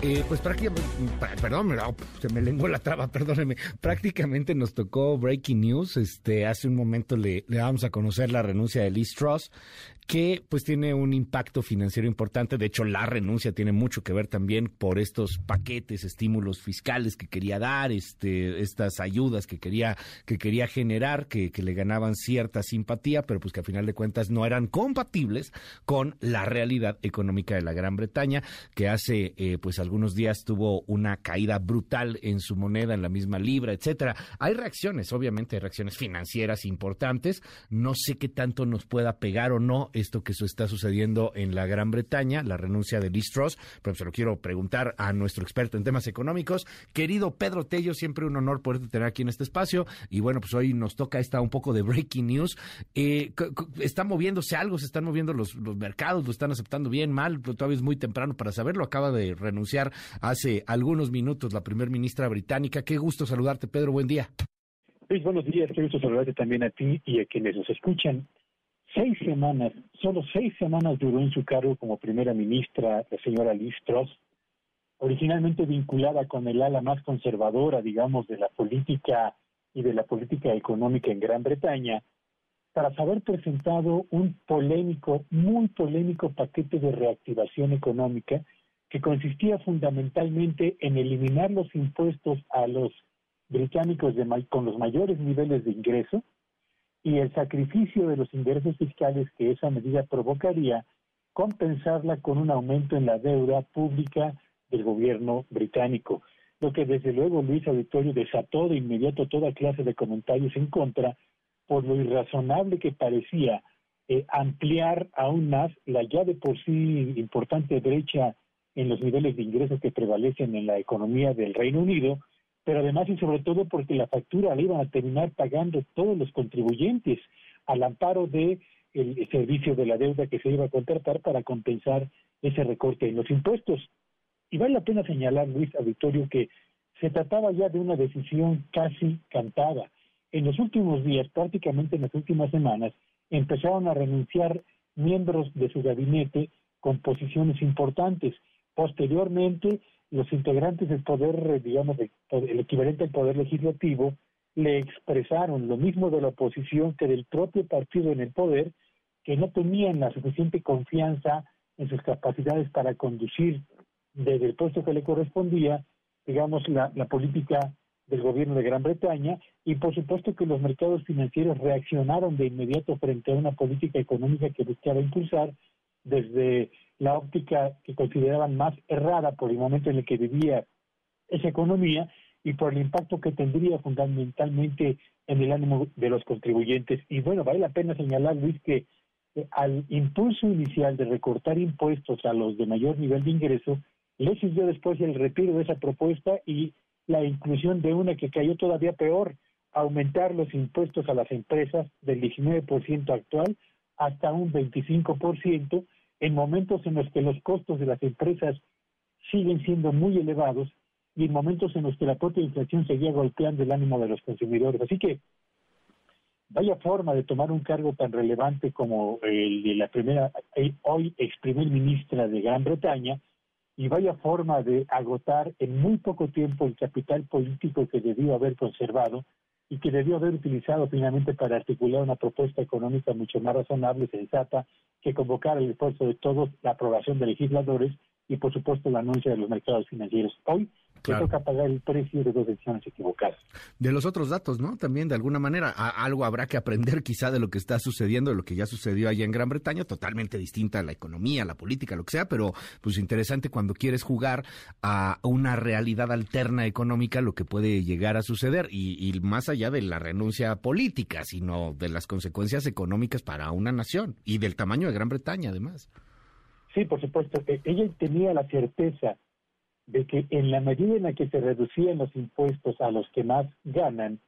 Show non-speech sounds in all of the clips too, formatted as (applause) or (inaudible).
Eh, pues prácticamente, perdón, se me lenguó la traba, (laughs) perdóneme. Prácticamente nos tocó breaking news. Este, hace un momento le, le damos a conocer la renuncia de Liz Truss que pues tiene un impacto financiero importante. De hecho, la renuncia tiene mucho que ver también por estos paquetes, estímulos fiscales que quería dar, este, estas ayudas que quería, que quería generar, que, que le ganaban cierta simpatía, pero pues que a final de cuentas no eran compatibles con la realidad económica de la Gran Bretaña, que hace eh, pues algunos días tuvo una caída brutal en su moneda, en la misma libra, etcétera. Hay reacciones, obviamente, reacciones financieras importantes. No sé qué tanto nos pueda pegar o no esto que está sucediendo en la Gran Bretaña, la renuncia de Liz Truss, pero se lo quiero preguntar a nuestro experto en temas económicos, querido Pedro Tello, siempre un honor poderte tener aquí en este espacio, y bueno, pues hoy nos toca esta un poco de breaking news. Eh, ¿Está moviéndose algo? ¿Se están moviendo los, los mercados? ¿Lo están aceptando bien, mal? Todavía es muy temprano para saberlo. Acaba de renunciar hace algunos minutos la primer ministra británica. Qué gusto saludarte, Pedro. Buen día. Luis, buenos días. Qué gusto saludarte también a ti y a quienes nos escuchan seis semanas, solo seis semanas duró en su cargo como primera ministra la señora Liz Truss, originalmente vinculada con el ala más conservadora, digamos, de la política y de la política económica en Gran Bretaña, tras haber presentado un polémico, muy polémico paquete de reactivación económica que consistía fundamentalmente en eliminar los impuestos a los británicos de, con los mayores niveles de ingreso, y el sacrificio de los ingresos fiscales que esa medida provocaría, compensarla con un aumento en la deuda pública del gobierno británico, lo que desde luego Luis Auditorio desató de inmediato toda clase de comentarios en contra por lo irrazonable que parecía eh, ampliar aún más la ya de por sí importante brecha en los niveles de ingresos que prevalecen en la economía del Reino Unido, pero además y sobre todo porque la factura la iban a terminar pagando todos los contribuyentes al amparo de el servicio de la deuda que se iba a contratar para compensar ese recorte en los impuestos. Y vale la pena señalar, Luis Auditorio, que se trataba ya de una decisión casi cantada. En los últimos días, prácticamente en las últimas semanas, empezaron a renunciar miembros de su gabinete con posiciones importantes. Posteriormente, los integrantes del poder, digamos, el equivalente al poder legislativo, le expresaron lo mismo de la oposición que del propio partido en el poder, que no tenían la suficiente confianza en sus capacidades para conducir desde el puesto que le correspondía, digamos, la, la política del gobierno de Gran Bretaña. Y por supuesto que los mercados financieros reaccionaron de inmediato frente a una política económica que buscaba impulsar desde la óptica que consideraban más errada por el momento en el que vivía esa economía y por el impacto que tendría fundamentalmente en el ánimo de los contribuyentes. Y bueno, vale la pena señalar, Luis, que eh, al impulso inicial de recortar impuestos a los de mayor nivel de ingreso, le siguió después el retiro de esa propuesta y la inclusión de una que cayó todavía peor, aumentar los impuestos a las empresas del 19% actual hasta un 25%, en momentos en los que los costos de las empresas siguen siendo muy elevados y en momentos en los que la propia inflación seguía golpeando el ánimo de los consumidores. Así que vaya forma de tomar un cargo tan relevante como el de la primera, hoy ex primer ministra de Gran Bretaña, y vaya forma de agotar en muy poco tiempo el capital político que debió haber conservado y que debió haber utilizado finalmente para articular una propuesta económica mucho más razonable, sensata, que convocar el esfuerzo de todos, la aprobación de legisladores y, por supuesto, la anuncia de los mercados financieros. Hoy Claro. toca pagar el precio de dos decisiones equivocadas. De los otros datos, ¿no? También de alguna manera algo habrá que aprender (laughs) quizá de lo que está sucediendo, de lo que ya sucedió allá en Gran Bretaña, totalmente distinta a la economía, la política, lo que sea, pero pues interesante cuando quieres jugar a una realidad alterna económica, lo que puede llegar a suceder y, y más allá de la renuncia política, sino de las consecuencias económicas para una nación y del tamaño de Gran Bretaña además. Sí, por supuesto. E, ella tenía la certeza de que en la medida en la que se reducían los impuestos a los que más ganan,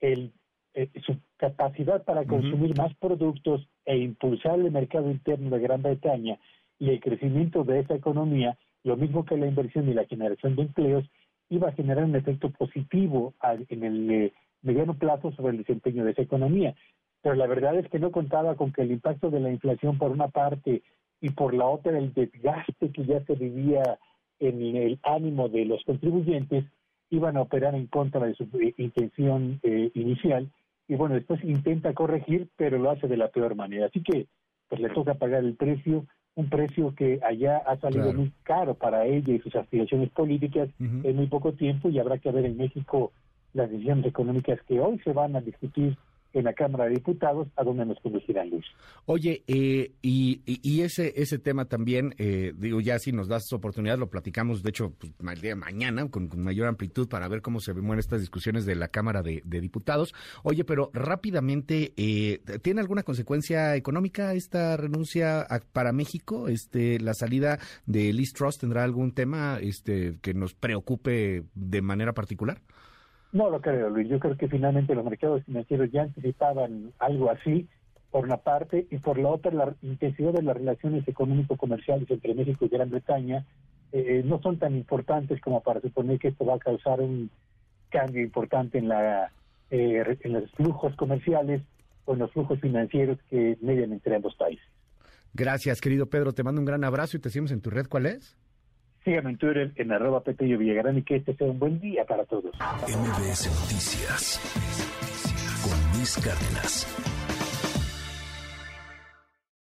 el, eh, su capacidad para consumir más productos e impulsar el mercado interno de Gran Bretaña y el crecimiento de esa economía lo mismo que la inversión y la generación de empleos, iba a generar un efecto positivo en el eh, mediano plazo sobre el desempeño de esa economía. Pero la verdad es que no contaba con que el impacto de la inflación por una parte y por la otra el desgaste que ya se vivía en el ánimo de los contribuyentes iban a operar en contra de su eh, intención eh, inicial y bueno, después intenta corregir, pero lo hace de la peor manera. Así que pues le toca pagar el precio, un precio que allá ha salido muy caro para ella y sus aspiraciones políticas en muy poco tiempo y habrá que ver en México las decisiones económicas que hoy se van a discutir en la Cámara de Diputados, a donde nos conducirán Luis. Oye, eh, y, y, ese ese tema también, eh, digo, ya si nos das oportunidad, lo platicamos, de hecho, pues, mañana, con, mayor amplitud, para ver cómo se mueven estas discusiones de la Cámara de, Diputados. Oye, pero rápidamente, eh, ¿tiene alguna consecuencia económica esta renuncia para México? Este, ¿La salida de Liz Truss tendrá algún tema este, que nos preocupe de manera particular? No lo creo, Luis. Yo creo que finalmente los mercados financieros ya anticipaban algo así, por una parte, y por la otra, la intensidad de las relaciones económico-comerciales entre México y Gran Bretaña eh, no son tan importantes como para suponer que esto va a causar un cambio importante en, la, eh, en los flujos comerciales o en los flujos financieros que median entre ambos países. Gracias, querido Pedro. Te mando un gran abrazo y te seguimos en tu red. ¿Cuál es? Síganme en Twitter en arroba Petello Villagrán y que este sea un buen día para todos. MBS Noticias con Luis Cárdenas.